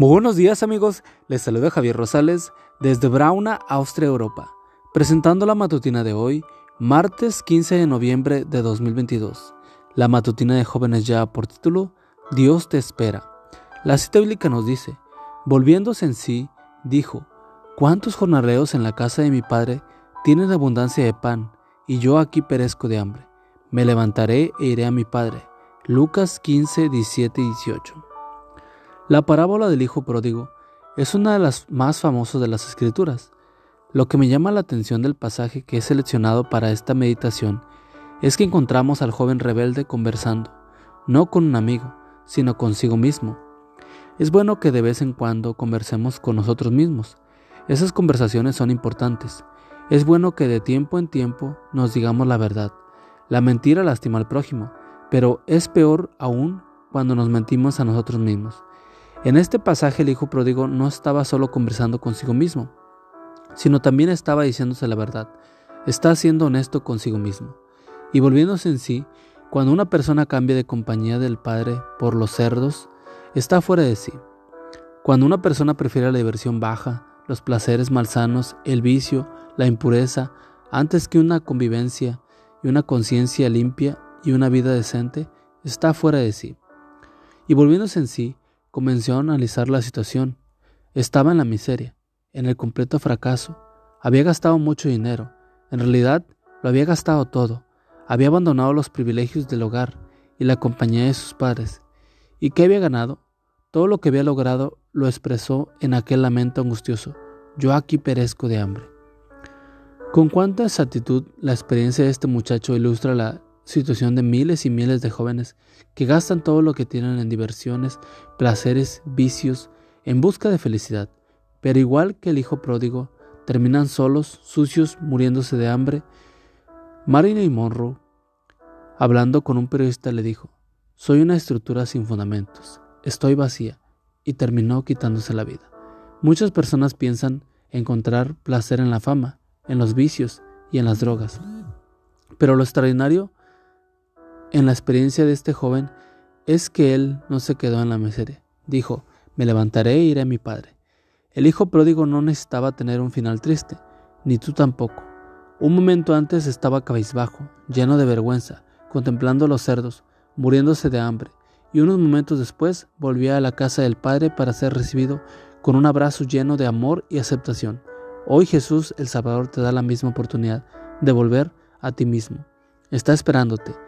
Muy buenos días amigos, les saluda Javier Rosales desde Brauna, Austria, Europa, presentando la matutina de hoy, martes 15 de noviembre de 2022. La matutina de jóvenes ya por título, Dios te espera. La cita bíblica nos dice, volviéndose en sí, dijo, ¿cuántos jornaleos en la casa de mi padre tienen abundancia de pan, y yo aquí perezco de hambre? Me levantaré e iré a mi padre. Lucas 15, 17 y 18. La parábola del Hijo Pródigo es una de las más famosas de las Escrituras. Lo que me llama la atención del pasaje que he seleccionado para esta meditación es que encontramos al joven rebelde conversando, no con un amigo, sino consigo mismo. Es bueno que de vez en cuando conversemos con nosotros mismos. Esas conversaciones son importantes. Es bueno que de tiempo en tiempo nos digamos la verdad. La mentira lastima al prójimo, pero es peor aún cuando nos mentimos a nosotros mismos. En este pasaje el hijo pródigo no estaba solo conversando consigo mismo, sino también estaba diciéndose la verdad. Está siendo honesto consigo mismo. Y volviéndose en sí, cuando una persona cambia de compañía del Padre por los cerdos, está fuera de sí. Cuando una persona prefiere la diversión baja, los placeres malsanos, el vicio, la impureza, antes que una convivencia y una conciencia limpia y una vida decente, está fuera de sí. Y volviéndose en sí, comenzó a analizar la situación. Estaba en la miseria, en el completo fracaso. Había gastado mucho dinero. En realidad, lo había gastado todo. Había abandonado los privilegios del hogar y la compañía de sus padres. ¿Y qué había ganado? Todo lo que había logrado lo expresó en aquel lamento angustioso. Yo aquí perezco de hambre. Con cuánta exactitud la experiencia de este muchacho ilustra la situación de miles y miles de jóvenes que gastan todo lo que tienen en diversiones, placeres, vicios, en busca de felicidad, pero igual que el hijo pródigo, terminan solos, sucios, muriéndose de hambre. Marilyn Monroe, hablando con un periodista, le dijo, soy una estructura sin fundamentos, estoy vacía, y terminó quitándose la vida. Muchas personas piensan encontrar placer en la fama, en los vicios y en las drogas. Pero lo extraordinario en la experiencia de este joven es que él no se quedó en la miseria. Dijo, me levantaré e iré a mi padre. El hijo pródigo no necesitaba tener un final triste, ni tú tampoco. Un momento antes estaba cabizbajo, lleno de vergüenza, contemplando los cerdos, muriéndose de hambre, y unos momentos después volvía a la casa del Padre para ser recibido con un abrazo lleno de amor y aceptación. Hoy Jesús el Salvador te da la misma oportunidad de volver a ti mismo. Está esperándote